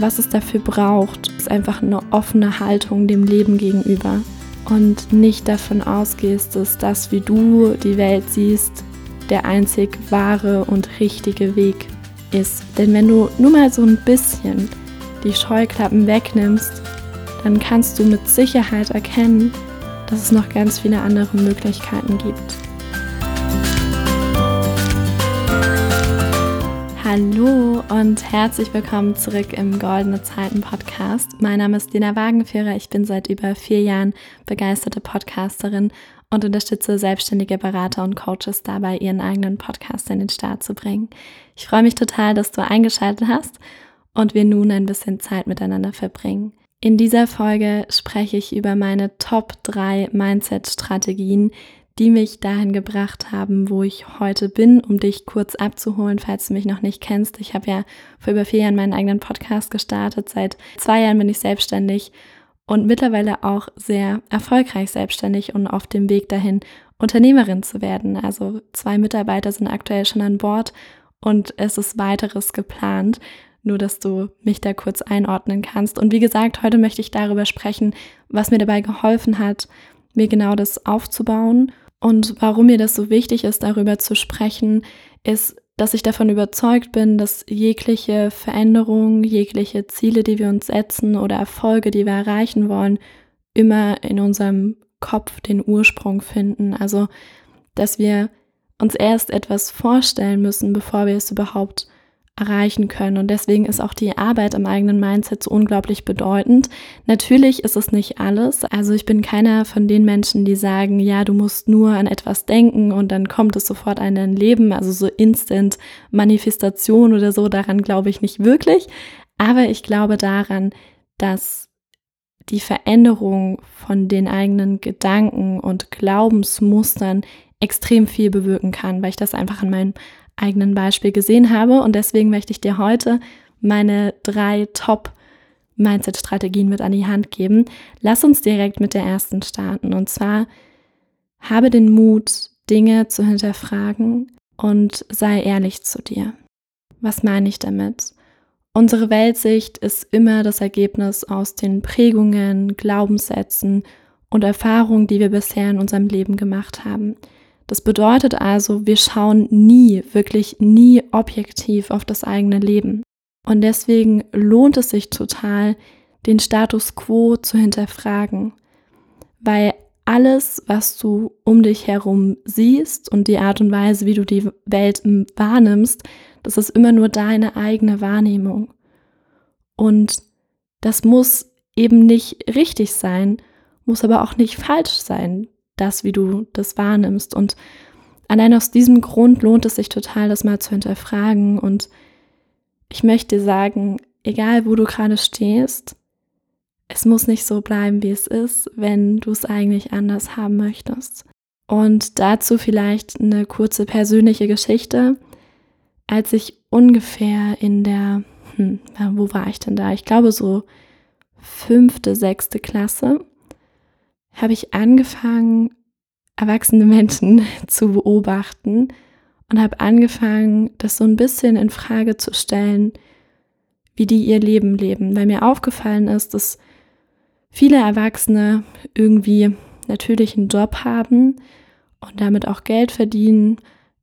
was es dafür braucht, ist einfach eine offene Haltung dem Leben gegenüber und nicht davon ausgehst, dass das, wie du die Welt siehst, der einzig wahre und richtige Weg ist. Denn wenn du nur mal so ein bisschen die Scheuklappen wegnimmst, dann kannst du mit Sicherheit erkennen, dass es noch ganz viele andere Möglichkeiten gibt. Hallo und herzlich willkommen zurück im Goldene Zeiten Podcast. Mein Name ist Lena Wagenführer. Ich bin seit über vier Jahren begeisterte Podcasterin und unterstütze selbstständige Berater und Coaches dabei, ihren eigenen Podcast in den Start zu bringen. Ich freue mich total, dass du eingeschaltet hast und wir nun ein bisschen Zeit miteinander verbringen. In dieser Folge spreche ich über meine Top 3 Mindset-Strategien, die mich dahin gebracht haben, wo ich heute bin, um dich kurz abzuholen, falls du mich noch nicht kennst. Ich habe ja vor über vier Jahren meinen eigenen Podcast gestartet. Seit zwei Jahren bin ich selbstständig und mittlerweile auch sehr erfolgreich selbstständig und auf dem Weg dahin, Unternehmerin zu werden. Also zwei Mitarbeiter sind aktuell schon an Bord und es ist weiteres geplant. Nur, dass du mich da kurz einordnen kannst. Und wie gesagt, heute möchte ich darüber sprechen, was mir dabei geholfen hat, mir genau das aufzubauen und warum mir das so wichtig ist, darüber zu sprechen, ist, dass ich davon überzeugt bin, dass jegliche Veränderung, jegliche Ziele, die wir uns setzen oder Erfolge, die wir erreichen wollen, immer in unserem Kopf den Ursprung finden. Also, dass wir uns erst etwas vorstellen müssen, bevor wir es überhaupt erreichen können. Und deswegen ist auch die Arbeit am eigenen Mindset so unglaublich bedeutend. Natürlich ist es nicht alles. Also ich bin keiner von den Menschen, die sagen, ja, du musst nur an etwas denken und dann kommt es sofort in dein Leben. Also so Instant Manifestation oder so, daran glaube ich nicht wirklich. Aber ich glaube daran, dass die Veränderung von den eigenen Gedanken und Glaubensmustern extrem viel bewirken kann, weil ich das einfach in meinem eigenen Beispiel gesehen habe. Und deswegen möchte ich dir heute meine drei Top Mindset-Strategien mit an die Hand geben. Lass uns direkt mit der ersten starten. Und zwar habe den Mut, Dinge zu hinterfragen und sei ehrlich zu dir. Was meine ich damit? Unsere Weltsicht ist immer das Ergebnis aus den Prägungen, Glaubenssätzen und Erfahrungen, die wir bisher in unserem Leben gemacht haben. Das bedeutet also, wir schauen nie, wirklich nie objektiv auf das eigene Leben. Und deswegen lohnt es sich total, den Status quo zu hinterfragen, weil alles, was du um dich herum siehst und die Art und Weise, wie du die Welt wahrnimmst, das ist immer nur deine eigene Wahrnehmung. Und das muss eben nicht richtig sein, muss aber auch nicht falsch sein das, wie du das wahrnimmst. Und allein aus diesem Grund lohnt es sich total, das mal zu hinterfragen. Und ich möchte sagen, egal wo du gerade stehst, es muss nicht so bleiben, wie es ist, wenn du es eigentlich anders haben möchtest. Und dazu vielleicht eine kurze persönliche Geschichte. Als ich ungefähr in der, hm, wo war ich denn da? Ich glaube so fünfte, sechste Klasse habe ich angefangen, erwachsene Menschen zu beobachten und habe angefangen, das so ein bisschen in Frage zu stellen, wie die ihr Leben leben, weil mir aufgefallen ist, dass viele Erwachsene irgendwie natürlich einen Job haben und damit auch Geld verdienen,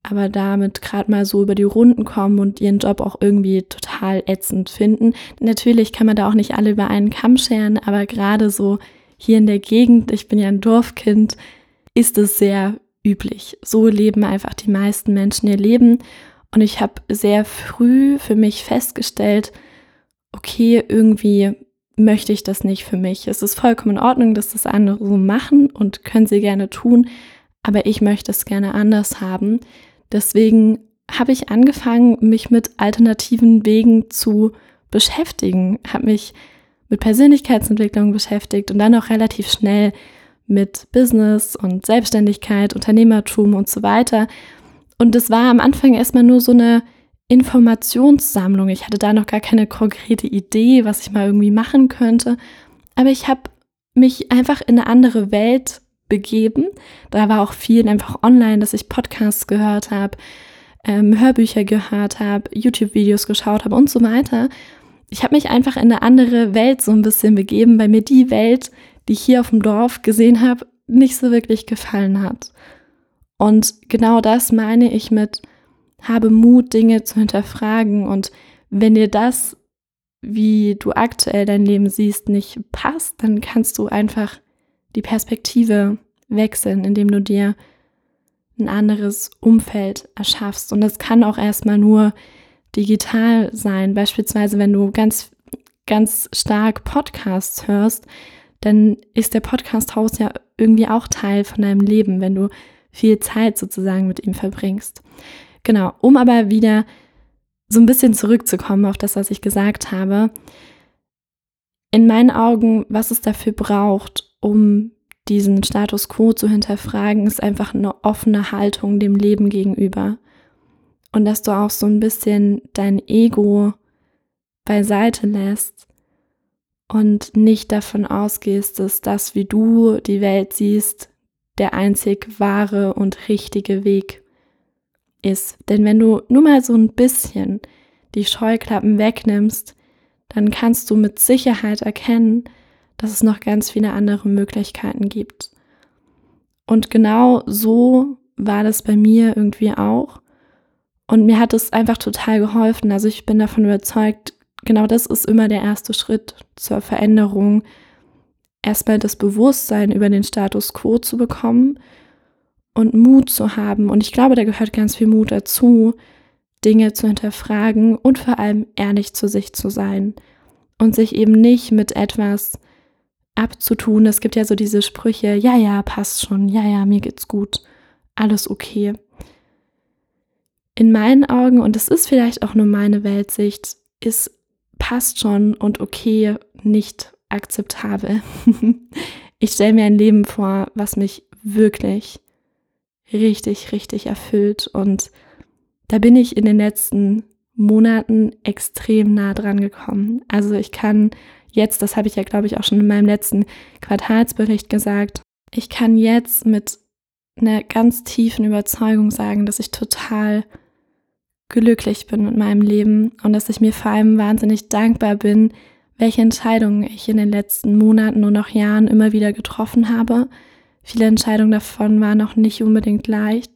aber damit gerade mal so über die Runden kommen und ihren Job auch irgendwie total ätzend finden. Natürlich kann man da auch nicht alle über einen Kamm scheren, aber gerade so hier in der Gegend, ich bin ja ein Dorfkind, ist es sehr üblich. So leben einfach die meisten Menschen ihr Leben. Und ich habe sehr früh für mich festgestellt, okay, irgendwie möchte ich das nicht für mich. Es ist vollkommen in Ordnung, dass das andere so machen und können sie gerne tun, aber ich möchte es gerne anders haben. Deswegen habe ich angefangen, mich mit alternativen Wegen zu beschäftigen, habe mich mit Persönlichkeitsentwicklung beschäftigt und dann auch relativ schnell mit Business und Selbstständigkeit, Unternehmertum und so weiter. Und es war am Anfang erstmal nur so eine Informationssammlung. Ich hatte da noch gar keine konkrete Idee, was ich mal irgendwie machen könnte. Aber ich habe mich einfach in eine andere Welt begeben. Da war auch viel einfach online, dass ich Podcasts gehört habe, ähm, Hörbücher gehört habe, YouTube-Videos geschaut habe und so weiter. Ich habe mich einfach in eine andere Welt so ein bisschen begeben, weil mir die Welt, die ich hier auf dem Dorf gesehen habe, nicht so wirklich gefallen hat. Und genau das meine ich mit, habe Mut, Dinge zu hinterfragen. Und wenn dir das, wie du aktuell dein Leben siehst, nicht passt, dann kannst du einfach die Perspektive wechseln, indem du dir ein anderes Umfeld erschaffst. Und das kann auch erstmal nur digital sein. Beispielsweise, wenn du ganz, ganz stark Podcasts hörst, dann ist der Podcast-Haus ja irgendwie auch Teil von deinem Leben, wenn du viel Zeit sozusagen mit ihm verbringst. Genau, um aber wieder so ein bisschen zurückzukommen auf das, was ich gesagt habe. In meinen Augen, was es dafür braucht, um diesen Status quo zu hinterfragen, ist einfach eine offene Haltung dem Leben gegenüber. Und dass du auch so ein bisschen dein Ego beiseite lässt und nicht davon ausgehst, dass das, wie du die Welt siehst, der einzig wahre und richtige Weg ist. Denn wenn du nur mal so ein bisschen die Scheuklappen wegnimmst, dann kannst du mit Sicherheit erkennen, dass es noch ganz viele andere Möglichkeiten gibt. Und genau so war das bei mir irgendwie auch. Und mir hat es einfach total geholfen. Also ich bin davon überzeugt, genau das ist immer der erste Schritt zur Veränderung. Erstmal das Bewusstsein über den Status quo zu bekommen und Mut zu haben. Und ich glaube, da gehört ganz viel Mut dazu, Dinge zu hinterfragen und vor allem ehrlich zu sich zu sein und sich eben nicht mit etwas abzutun. Es gibt ja so diese Sprüche, ja, ja, passt schon, ja, ja, mir geht's gut, alles okay. In meinen Augen, und das ist vielleicht auch nur meine Weltsicht, ist passt schon und okay nicht akzeptabel. ich stelle mir ein Leben vor, was mich wirklich richtig, richtig erfüllt. Und da bin ich in den letzten Monaten extrem nah dran gekommen. Also ich kann jetzt, das habe ich ja, glaube ich, auch schon in meinem letzten Quartalsbericht gesagt, ich kann jetzt mit einer ganz tiefen Überzeugung sagen, dass ich total glücklich bin mit meinem Leben und dass ich mir vor allem wahnsinnig dankbar bin, welche Entscheidungen ich in den letzten Monaten und auch Jahren immer wieder getroffen habe. Viele Entscheidungen davon waren auch nicht unbedingt leicht,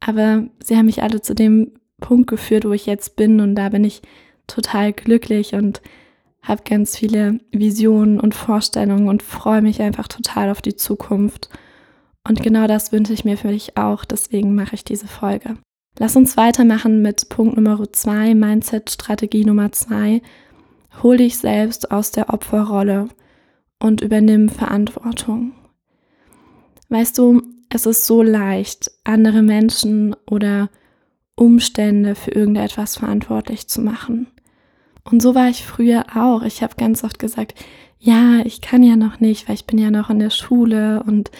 aber sie haben mich alle zu dem Punkt geführt, wo ich jetzt bin und da bin ich total glücklich und habe ganz viele Visionen und Vorstellungen und freue mich einfach total auf die Zukunft. Und genau das wünsche ich mir für dich auch, deswegen mache ich diese Folge. Lass uns weitermachen mit Punkt Nummer zwei, Mindset-Strategie Nummer zwei. Hol dich selbst aus der Opferrolle und übernimm Verantwortung. Weißt du, es ist so leicht, andere Menschen oder Umstände für irgendetwas verantwortlich zu machen. Und so war ich früher auch. Ich habe ganz oft gesagt, ja, ich kann ja noch nicht, weil ich bin ja noch in der Schule und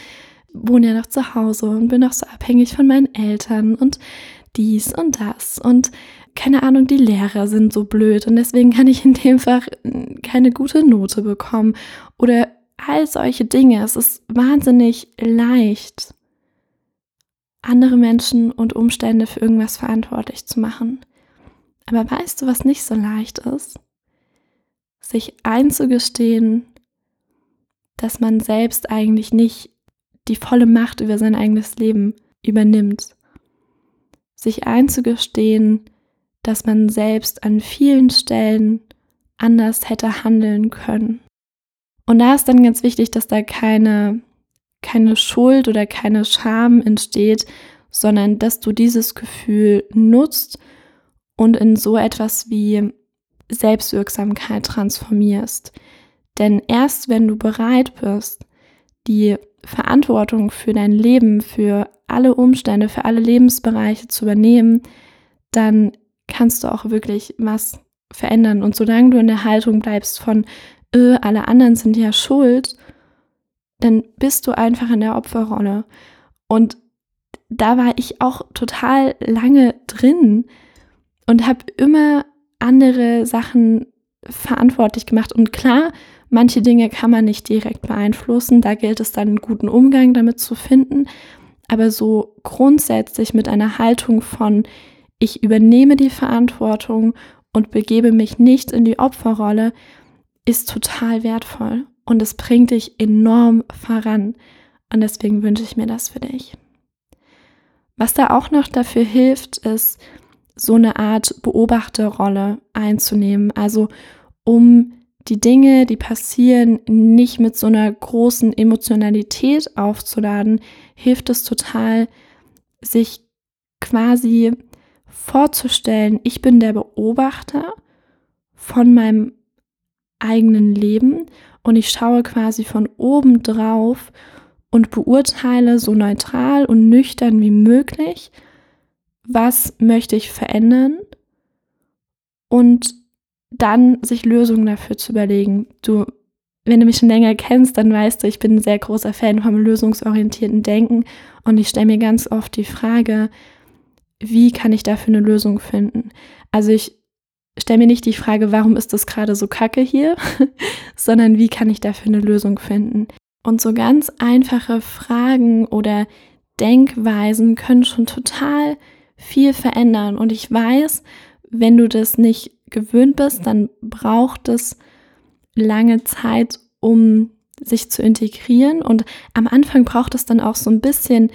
wohne ja noch zu Hause und bin noch so abhängig von meinen Eltern und dies und das und keine Ahnung, die Lehrer sind so blöd und deswegen kann ich in dem Fach keine gute Note bekommen oder all solche Dinge. Es ist wahnsinnig leicht, andere Menschen und Umstände für irgendwas verantwortlich zu machen. Aber weißt du, was nicht so leicht ist? Sich einzugestehen, dass man selbst eigentlich nicht die volle Macht über sein eigenes Leben übernimmt. Sich einzugestehen, dass man selbst an vielen Stellen anders hätte handeln können. Und da ist dann ganz wichtig, dass da keine, keine Schuld oder keine Scham entsteht, sondern dass du dieses Gefühl nutzt und in so etwas wie Selbstwirksamkeit transformierst. Denn erst wenn du bereit bist, die Verantwortung für dein Leben, für alle Umstände, für alle Lebensbereiche zu übernehmen, dann kannst du auch wirklich was verändern. Und solange du in der Haltung bleibst von, äh, alle anderen sind ja schuld, dann bist du einfach in der Opferrolle. Und da war ich auch total lange drin, und habe immer andere Sachen verantwortlich gemacht. Und klar, manche Dinge kann man nicht direkt beeinflussen. Da gilt es dann, einen guten Umgang damit zu finden. Aber so grundsätzlich mit einer Haltung von, ich übernehme die Verantwortung und begebe mich nicht in die Opferrolle, ist total wertvoll und es bringt dich enorm voran. Und deswegen wünsche ich mir das für dich. Was da auch noch dafür hilft, ist, so eine Art Beobachterrolle einzunehmen. Also um die Dinge, die passieren, nicht mit so einer großen Emotionalität aufzuladen, hilft es total, sich quasi vorzustellen, ich bin der Beobachter von meinem eigenen Leben und ich schaue quasi von oben drauf und beurteile so neutral und nüchtern wie möglich, was möchte ich verändern und dann sich Lösungen dafür zu überlegen. Du, wenn du mich schon länger kennst, dann weißt du, ich bin ein sehr großer Fan vom lösungsorientierten Denken und ich stelle mir ganz oft die Frage, wie kann ich dafür eine Lösung finden? Also ich stelle mir nicht die Frage, warum ist das gerade so kacke hier, sondern wie kann ich dafür eine Lösung finden? Und so ganz einfache Fragen oder Denkweisen können schon total viel verändern. Und ich weiß, wenn du das nicht gewöhnt bist, dann braucht es lange Zeit, um sich zu integrieren. Und am Anfang braucht es dann auch so ein bisschen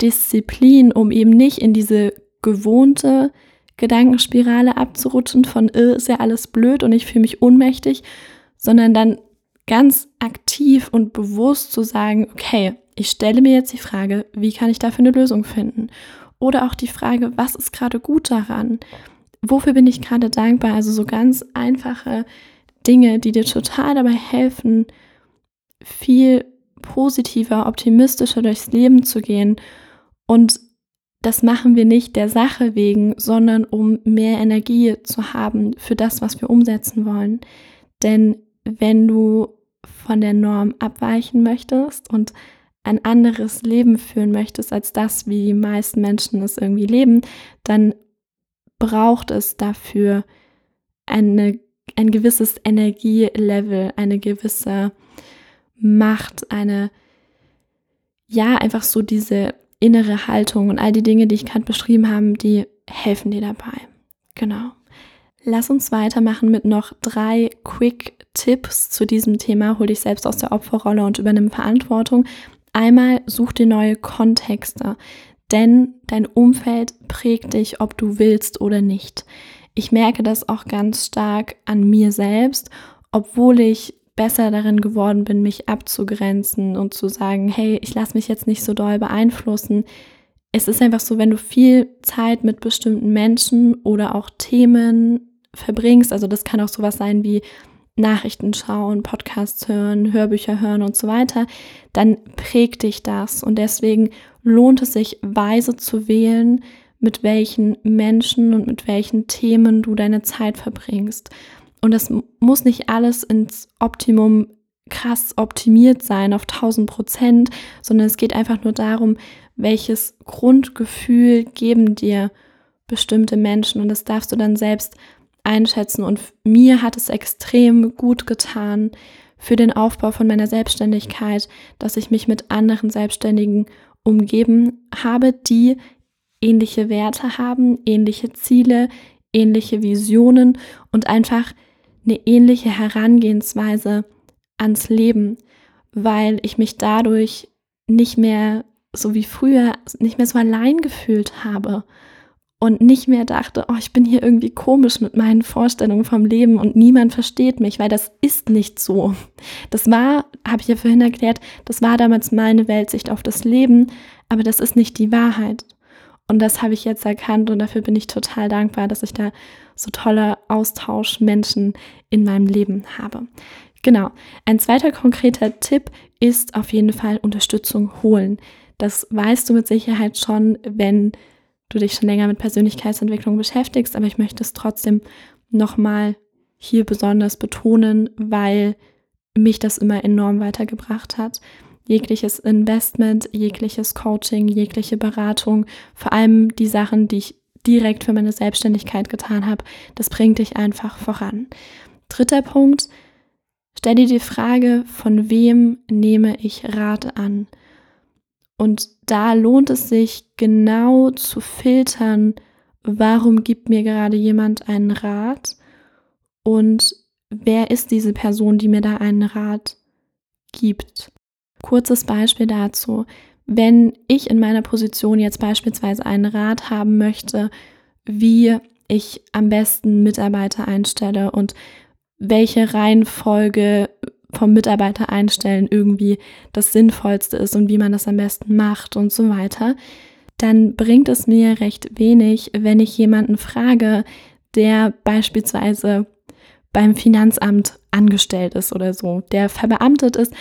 Disziplin, um eben nicht in diese gewohnte Gedankenspirale abzurutschen von, äh, ist ja alles blöd und ich fühle mich ohnmächtig, sondern dann ganz aktiv und bewusst zu sagen, okay, ich stelle mir jetzt die Frage, wie kann ich dafür eine Lösung finden? Oder auch die Frage, was ist gerade gut daran? Wofür bin ich gerade dankbar? Also so ganz einfache Dinge, die dir total dabei helfen, viel positiver, optimistischer durchs Leben zu gehen. Und das machen wir nicht der Sache wegen, sondern um mehr Energie zu haben für das, was wir umsetzen wollen. Denn wenn du von der Norm abweichen möchtest und ein anderes Leben führen möchtest als das, wie die meisten Menschen es irgendwie leben, dann braucht es dafür eine, ein gewisses Energielevel, eine gewisse Macht, eine, ja, einfach so diese innere Haltung und all die Dinge, die ich gerade beschrieben habe, die helfen dir dabei. Genau. Lass uns weitermachen mit noch drei Quick-Tipps zu diesem Thema. Hol dich selbst aus der Opferrolle und übernimm Verantwortung. Einmal such dir neue Kontexte, denn dein Umfeld prägt dich, ob du willst oder nicht. Ich merke das auch ganz stark an mir selbst, obwohl ich besser darin geworden bin, mich abzugrenzen und zu sagen, hey, ich lasse mich jetzt nicht so doll beeinflussen. Es ist einfach so, wenn du viel Zeit mit bestimmten Menschen oder auch Themen verbringst, also das kann auch sowas sein wie Nachrichten schauen, Podcasts hören, Hörbücher hören und so weiter, dann prägt dich das. Und deswegen lohnt es sich, weise zu wählen, mit welchen Menschen und mit welchen Themen du deine Zeit verbringst. Und das muss nicht alles ins Optimum krass optimiert sein auf 1000 Prozent, sondern es geht einfach nur darum, welches Grundgefühl geben dir bestimmte Menschen und das darfst du dann selbst einschätzen. Und mir hat es extrem gut getan für den Aufbau von meiner Selbstständigkeit, dass ich mich mit anderen Selbstständigen umgeben habe, die ähnliche Werte haben, ähnliche Ziele, ähnliche Visionen und einfach eine ähnliche Herangehensweise ans Leben, weil ich mich dadurch nicht mehr so wie früher, nicht mehr so allein gefühlt habe und nicht mehr dachte, oh, ich bin hier irgendwie komisch mit meinen Vorstellungen vom Leben und niemand versteht mich, weil das ist nicht so. Das war, habe ich ja vorhin erklärt, das war damals meine Weltsicht auf das Leben, aber das ist nicht die Wahrheit. Und das habe ich jetzt erkannt und dafür bin ich total dankbar, dass ich da so tolle Austauschmenschen in meinem Leben habe. Genau. Ein zweiter konkreter Tipp ist auf jeden Fall Unterstützung holen. Das weißt du mit Sicherheit schon, wenn du dich schon länger mit Persönlichkeitsentwicklung beschäftigst, aber ich möchte es trotzdem nochmal hier besonders betonen, weil mich das immer enorm weitergebracht hat jegliches Investment, jegliches Coaching, jegliche Beratung, vor allem die Sachen, die ich direkt für meine Selbstständigkeit getan habe, das bringt dich einfach voran. Dritter Punkt, stell dir die Frage, von wem nehme ich Rat an? Und da lohnt es sich genau zu filtern, warum gibt mir gerade jemand einen Rat und wer ist diese Person, die mir da einen Rat gibt. Kurzes Beispiel dazu. Wenn ich in meiner Position jetzt beispielsweise einen Rat haben möchte, wie ich am besten Mitarbeiter einstelle und welche Reihenfolge vom Mitarbeiter einstellen irgendwie das Sinnvollste ist und wie man das am besten macht und so weiter, dann bringt es mir recht wenig, wenn ich jemanden frage, der beispielsweise beim Finanzamt angestellt ist oder so, der verbeamtet ist.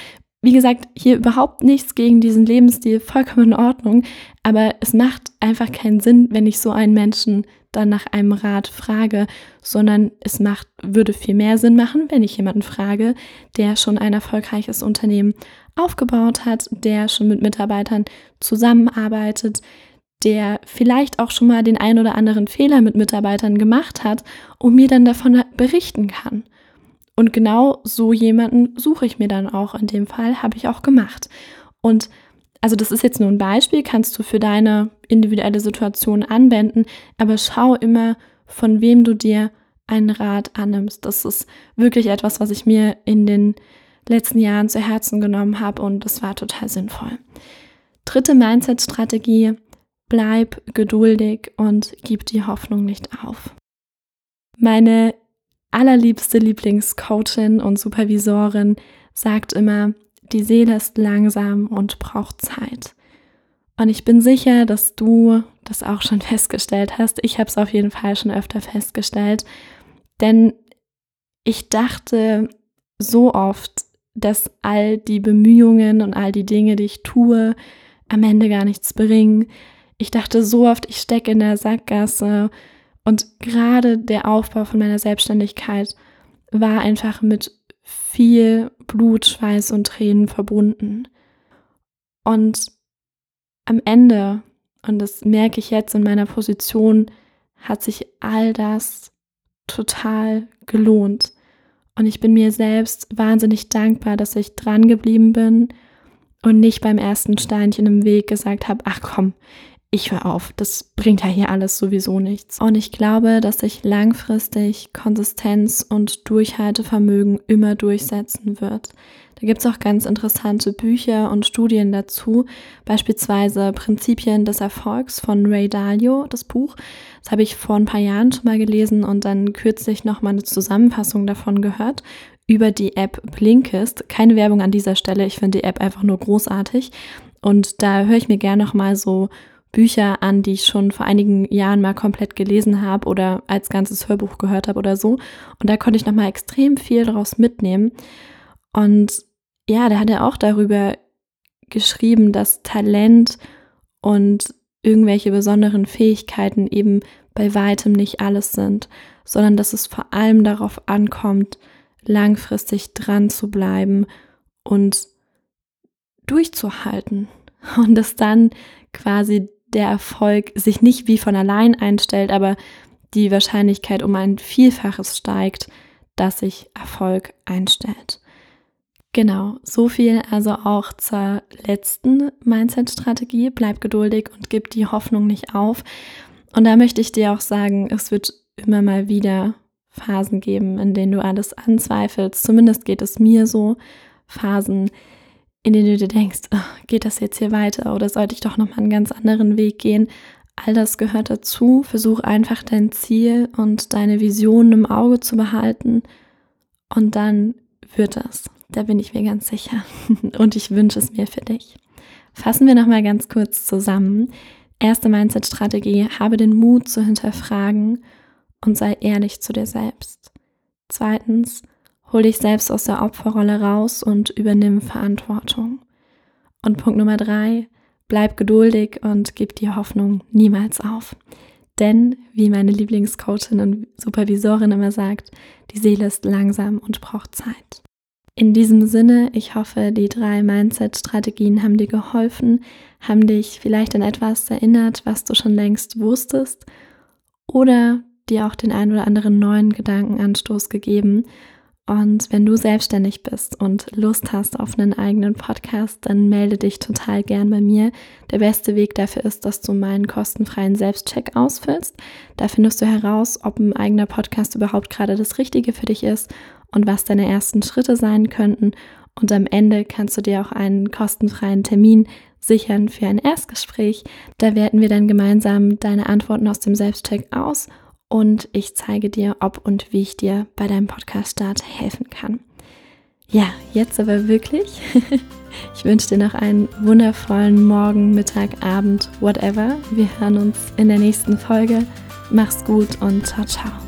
Wie gesagt, hier überhaupt nichts gegen diesen Lebensstil, vollkommen in Ordnung, aber es macht einfach keinen Sinn, wenn ich so einen Menschen dann nach einem Rat frage, sondern es macht, würde viel mehr Sinn machen, wenn ich jemanden frage, der schon ein erfolgreiches Unternehmen aufgebaut hat, der schon mit Mitarbeitern zusammenarbeitet, der vielleicht auch schon mal den ein oder anderen Fehler mit Mitarbeitern gemacht hat und mir dann davon berichten kann. Und genau so jemanden suche ich mir dann auch. In dem Fall habe ich auch gemacht. Und also das ist jetzt nur ein Beispiel, kannst du für deine individuelle Situation anwenden, aber schau immer, von wem du dir einen Rat annimmst. Das ist wirklich etwas, was ich mir in den letzten Jahren zu Herzen genommen habe und das war total sinnvoll. Dritte Mindset-Strategie, bleib geduldig und gib die Hoffnung nicht auf. Meine allerliebste Lieblingscoachin und Supervisorin sagt immer, die Seele ist langsam und braucht Zeit. Und ich bin sicher, dass du das auch schon festgestellt hast. Ich habe es auf jeden Fall schon öfter festgestellt. Denn ich dachte so oft, dass all die Bemühungen und all die Dinge, die ich tue, am Ende gar nichts bringen. Ich dachte so oft, ich stecke in der Sackgasse. Und gerade der Aufbau von meiner Selbstständigkeit war einfach mit viel Blut, Schweiß und Tränen verbunden. Und am Ende, und das merke ich jetzt in meiner Position, hat sich all das total gelohnt. Und ich bin mir selbst wahnsinnig dankbar, dass ich dran geblieben bin und nicht beim ersten Steinchen im Weg gesagt habe, ach komm, ich höre auf, das bringt ja hier alles sowieso nichts. Und ich glaube, dass sich langfristig Konsistenz und Durchhaltevermögen immer durchsetzen wird. Da gibt es auch ganz interessante Bücher und Studien dazu, beispielsweise Prinzipien des Erfolgs von Ray Dalio, das Buch. Das habe ich vor ein paar Jahren schon mal gelesen und dann kürzlich nochmal eine Zusammenfassung davon gehört über die App Blinkist. Keine Werbung an dieser Stelle, ich finde die App einfach nur großartig. Und da höre ich mir gerne nochmal so Bücher an, die ich schon vor einigen Jahren mal komplett gelesen habe oder als ganzes Hörbuch gehört habe oder so. Und da konnte ich nochmal extrem viel daraus mitnehmen. Und ja, da hat er auch darüber geschrieben, dass Talent und irgendwelche besonderen Fähigkeiten eben bei weitem nicht alles sind, sondern dass es vor allem darauf ankommt, langfristig dran zu bleiben und durchzuhalten und dass dann quasi der Erfolg sich nicht wie von allein einstellt, aber die Wahrscheinlichkeit um ein Vielfaches steigt, dass sich Erfolg einstellt. Genau, so viel also auch zur letzten Mindset-Strategie. Bleib geduldig und gib die Hoffnung nicht auf. Und da möchte ich dir auch sagen, es wird immer mal wieder Phasen geben, in denen du alles anzweifelst. Zumindest geht es mir so. Phasen, in denen du dir denkst, oh, geht das jetzt hier weiter oder sollte ich doch nochmal einen ganz anderen Weg gehen? All das gehört dazu. Versuch einfach dein Ziel und deine Visionen im Auge zu behalten und dann wird das. Da bin ich mir ganz sicher und ich wünsche es mir für dich. Fassen wir nochmal ganz kurz zusammen. Erste Mindset-Strategie, habe den Mut zu hinterfragen und sei ehrlich zu dir selbst. Zweitens, Hol dich selbst aus der Opferrolle raus und übernimm Verantwortung. Und Punkt Nummer drei, bleib geduldig und gib die Hoffnung niemals auf. Denn, wie meine Lieblingscoachin und Supervisorin immer sagt, die Seele ist langsam und braucht Zeit. In diesem Sinne, ich hoffe, die drei Mindset-Strategien haben dir geholfen, haben dich vielleicht an etwas erinnert, was du schon längst wusstest oder dir auch den ein oder anderen neuen Gedankenanstoß gegeben Und wenn du selbstständig bist und Lust hast auf einen eigenen Podcast, dann melde dich total gern bei mir. Der beste Weg dafür ist, dass du meinen kostenfreien Selbstcheck ausfüllst. Da findest du heraus, ob ein eigener Podcast überhaupt gerade das Richtige für dich ist und was deine ersten Schritte sein könnten. Und am Ende kannst du dir auch einen kostenfreien Termin sichern für ein Erstgespräch. Da werten wir dann gemeinsam deine Antworten aus dem Selbstcheck aus und ich zeige dir, ob und wie ich dir bei deinem Podcast-Start helfen kann. Ja, jetzt aber wirklich. Ich wünsche dir noch einen wundervollen Morgen, Mittag, Abend, whatever. Wir hören uns in der nächsten Folge. Mach's gut und ciao, ciao.